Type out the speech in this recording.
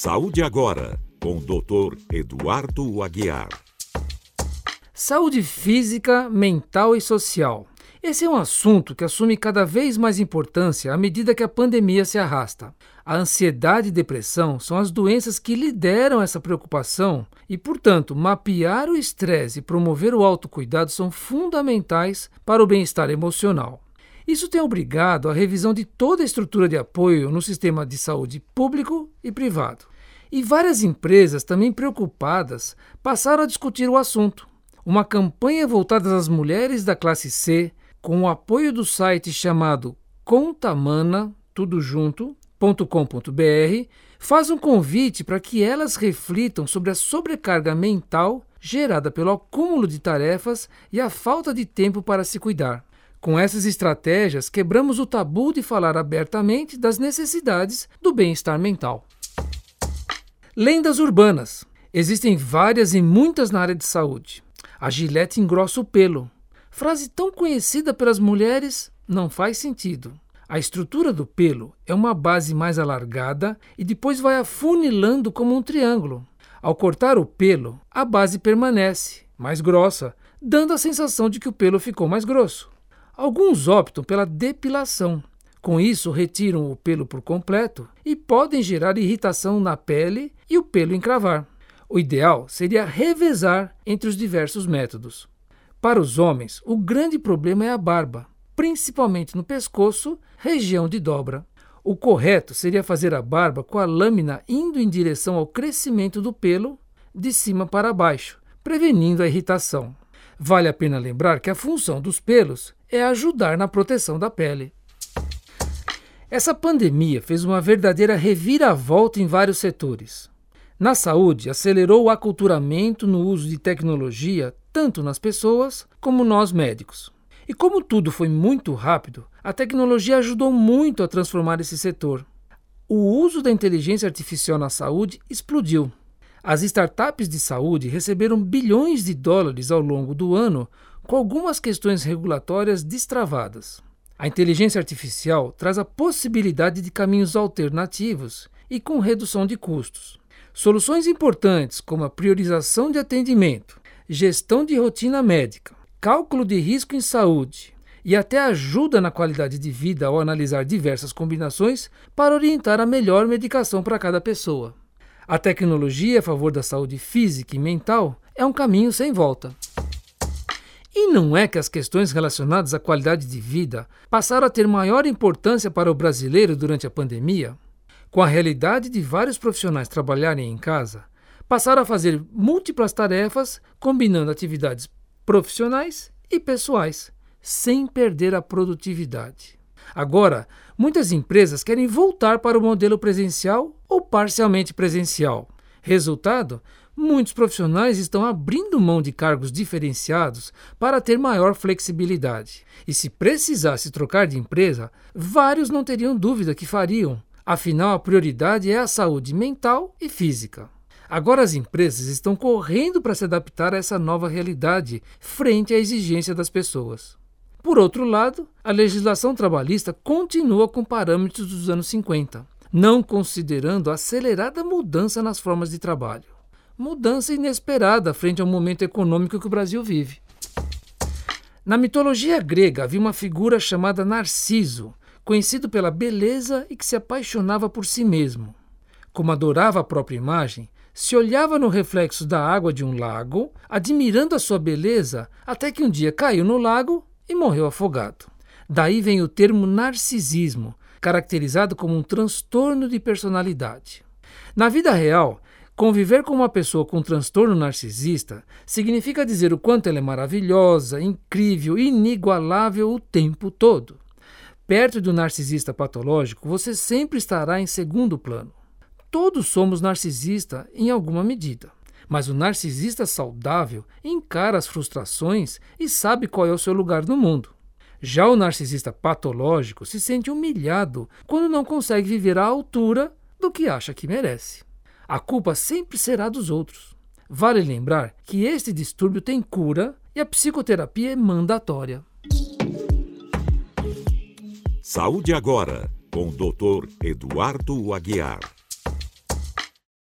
Saúde Agora, com o Dr. Eduardo Aguiar. Saúde física, mental e social. Esse é um assunto que assume cada vez mais importância à medida que a pandemia se arrasta. A ansiedade e depressão são as doenças que lideram essa preocupação e, portanto, mapear o estresse e promover o autocuidado são fundamentais para o bem-estar emocional. Isso tem obrigado a revisão de toda a estrutura de apoio no sistema de saúde público e privado. E várias empresas, também preocupadas, passaram a discutir o assunto. Uma campanha voltada às mulheres da classe C com o apoio do site chamado contamana, tudo junto.com.br, faz um convite para que elas reflitam sobre a sobrecarga mental gerada pelo acúmulo de tarefas e a falta de tempo para se cuidar. Com essas estratégias, quebramos o tabu de falar abertamente das necessidades do bem-estar mental. Lendas urbanas. Existem várias e muitas na área de saúde. A gilete engrossa o pelo, Frase tão conhecida pelas mulheres não faz sentido. A estrutura do pelo é uma base mais alargada e depois vai afunilando como um triângulo. Ao cortar o pelo, a base permanece, mais grossa, dando a sensação de que o pelo ficou mais grosso. Alguns optam pela depilação. Com isso, retiram o pelo por completo e podem gerar irritação na pele e o pelo encravar. O ideal seria revezar entre os diversos métodos. Para os homens, o grande problema é a barba, principalmente no pescoço, região de dobra. O correto seria fazer a barba com a lâmina indo em direção ao crescimento do pelo, de cima para baixo, prevenindo a irritação. Vale a pena lembrar que a função dos pelos é ajudar na proteção da pele. Essa pandemia fez uma verdadeira reviravolta em vários setores. Na saúde, acelerou o aculturamento no uso de tecnologia tanto nas pessoas como nós médicos. E como tudo foi muito rápido, a tecnologia ajudou muito a transformar esse setor. O uso da inteligência artificial na saúde explodiu. As startups de saúde receberam bilhões de dólares ao longo do ano com algumas questões regulatórias destravadas. A inteligência artificial traz a possibilidade de caminhos alternativos e com redução de custos. Soluções importantes como a priorização de atendimento, gestão de rotina médica, cálculo de risco em saúde e até ajuda na qualidade de vida ao analisar diversas combinações para orientar a melhor medicação para cada pessoa. A tecnologia a favor da saúde física e mental é um caminho sem volta. E não é que as questões relacionadas à qualidade de vida passaram a ter maior importância para o brasileiro durante a pandemia? Com a realidade de vários profissionais trabalharem em casa, passaram a fazer múltiplas tarefas, combinando atividades profissionais e pessoais, sem perder a produtividade. Agora, muitas empresas querem voltar para o modelo presencial ou parcialmente presencial. Resultado: muitos profissionais estão abrindo mão de cargos diferenciados para ter maior flexibilidade. E se precisasse trocar de empresa, vários não teriam dúvida que fariam, Afinal, a prioridade é a saúde mental e física. Agora as empresas estão correndo para se adaptar a essa nova realidade frente à exigência das pessoas. Por outro lado, a legislação trabalhista continua com parâmetros dos anos 50, não considerando a acelerada mudança nas formas de trabalho. Mudança inesperada frente ao momento econômico que o Brasil vive. Na mitologia grega havia uma figura chamada Narciso, conhecido pela beleza e que se apaixonava por si mesmo. Como adorava a própria imagem, se olhava no reflexo da água de um lago, admirando a sua beleza, até que um dia caiu no lago e morreu afogado. Daí vem o termo narcisismo, caracterizado como um transtorno de personalidade. Na vida real, conviver com uma pessoa com transtorno narcisista significa dizer o quanto ela é maravilhosa, incrível, inigualável o tempo todo. Perto do narcisista patológico, você sempre estará em segundo plano. Todos somos narcisistas em alguma medida, mas o narcisista saudável encara as frustrações e sabe qual é o seu lugar no mundo. Já o narcisista patológico se sente humilhado quando não consegue viver à altura do que acha que merece. A culpa sempre será dos outros. Vale lembrar que este distúrbio tem cura e a psicoterapia é mandatória. Saúde Agora, com o Dr. Eduardo Aguiar.